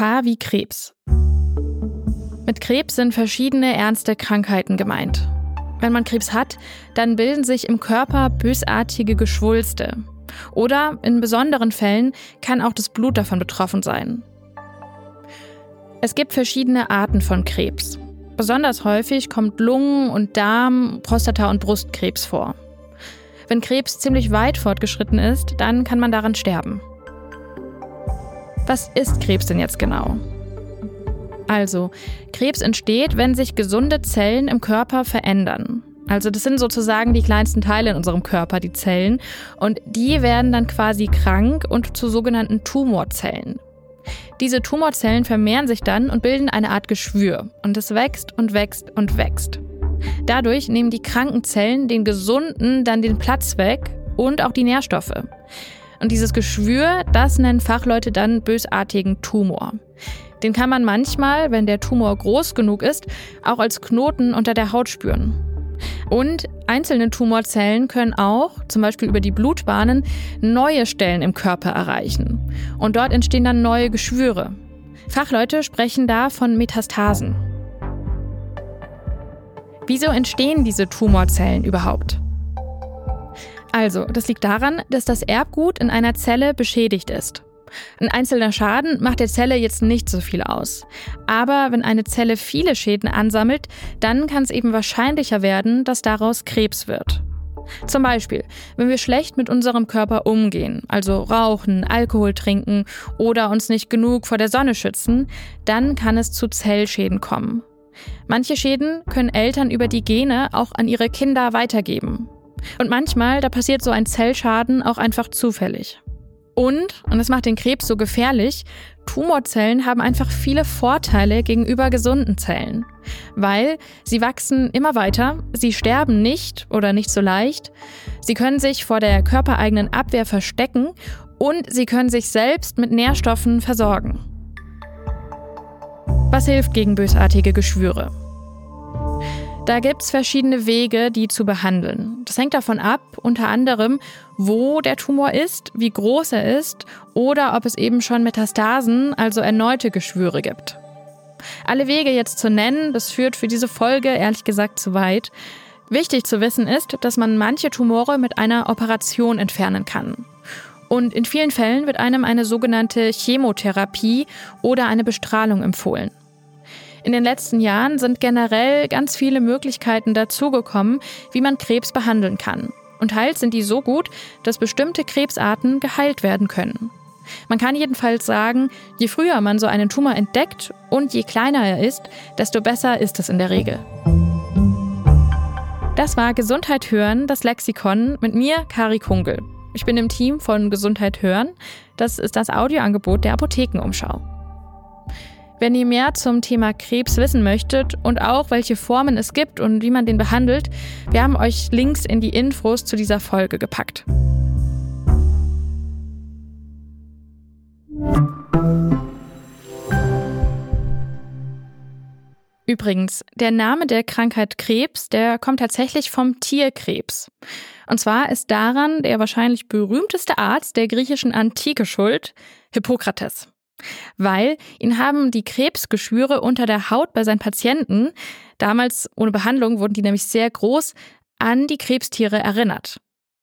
Wie Krebs. Mit Krebs sind verschiedene ernste Krankheiten gemeint. Wenn man Krebs hat, dann bilden sich im Körper bösartige Geschwulste. Oder in besonderen Fällen kann auch das Blut davon betroffen sein. Es gibt verschiedene Arten von Krebs. Besonders häufig kommt Lungen- und Darm-, Prostata- und Brustkrebs vor. Wenn Krebs ziemlich weit fortgeschritten ist, dann kann man daran sterben. Was ist Krebs denn jetzt genau? Also, Krebs entsteht, wenn sich gesunde Zellen im Körper verändern. Also das sind sozusagen die kleinsten Teile in unserem Körper, die Zellen. Und die werden dann quasi krank und zu sogenannten Tumorzellen. Diese Tumorzellen vermehren sich dann und bilden eine Art Geschwür. Und es wächst und wächst und wächst. Dadurch nehmen die kranken Zellen den gesunden dann den Platz weg und auch die Nährstoffe. Und dieses Geschwür, das nennen Fachleute dann bösartigen Tumor. Den kann man manchmal, wenn der Tumor groß genug ist, auch als Knoten unter der Haut spüren. Und einzelne Tumorzellen können auch, zum Beispiel über die Blutbahnen, neue Stellen im Körper erreichen. Und dort entstehen dann neue Geschwüre. Fachleute sprechen da von Metastasen. Wieso entstehen diese Tumorzellen überhaupt? Also, das liegt daran, dass das Erbgut in einer Zelle beschädigt ist. Ein einzelner Schaden macht der Zelle jetzt nicht so viel aus. Aber wenn eine Zelle viele Schäden ansammelt, dann kann es eben wahrscheinlicher werden, dass daraus Krebs wird. Zum Beispiel, wenn wir schlecht mit unserem Körper umgehen, also rauchen, Alkohol trinken oder uns nicht genug vor der Sonne schützen, dann kann es zu Zellschäden kommen. Manche Schäden können Eltern über die Gene auch an ihre Kinder weitergeben. Und manchmal, da passiert so ein Zellschaden auch einfach zufällig. Und, und das macht den Krebs so gefährlich, Tumorzellen haben einfach viele Vorteile gegenüber gesunden Zellen. Weil sie wachsen immer weiter, sie sterben nicht oder nicht so leicht, sie können sich vor der körpereigenen Abwehr verstecken und sie können sich selbst mit Nährstoffen versorgen. Was hilft gegen bösartige Geschwüre? Da gibt es verschiedene Wege, die zu behandeln. Das hängt davon ab, unter anderem, wo der Tumor ist, wie groß er ist oder ob es eben schon Metastasen, also erneute Geschwüre gibt. Alle Wege jetzt zu nennen, das führt für diese Folge ehrlich gesagt zu weit. Wichtig zu wissen ist, dass man manche Tumore mit einer Operation entfernen kann. Und in vielen Fällen wird einem eine sogenannte Chemotherapie oder eine Bestrahlung empfohlen. In den letzten Jahren sind generell ganz viele Möglichkeiten dazugekommen, wie man Krebs behandeln kann. Und teils sind die so gut, dass bestimmte Krebsarten geheilt werden können. Man kann jedenfalls sagen, je früher man so einen Tumor entdeckt und je kleiner er ist, desto besser ist es in der Regel. Das war Gesundheit hören, das Lexikon mit mir, Kari Kungel. Ich bin im Team von Gesundheit hören. Das ist das Audioangebot der Apothekenumschau. Wenn ihr mehr zum Thema Krebs wissen möchtet und auch welche Formen es gibt und wie man den behandelt, wir haben euch Links in die Infos zu dieser Folge gepackt. Übrigens, der Name der Krankheit Krebs, der kommt tatsächlich vom Tierkrebs. Und zwar ist daran der wahrscheinlich berühmteste Arzt der griechischen Antike schuld, Hippokrates weil ihn haben die Krebsgeschwüre unter der Haut bei seinen Patienten, damals ohne Behandlung wurden die nämlich sehr groß, an die Krebstiere erinnert.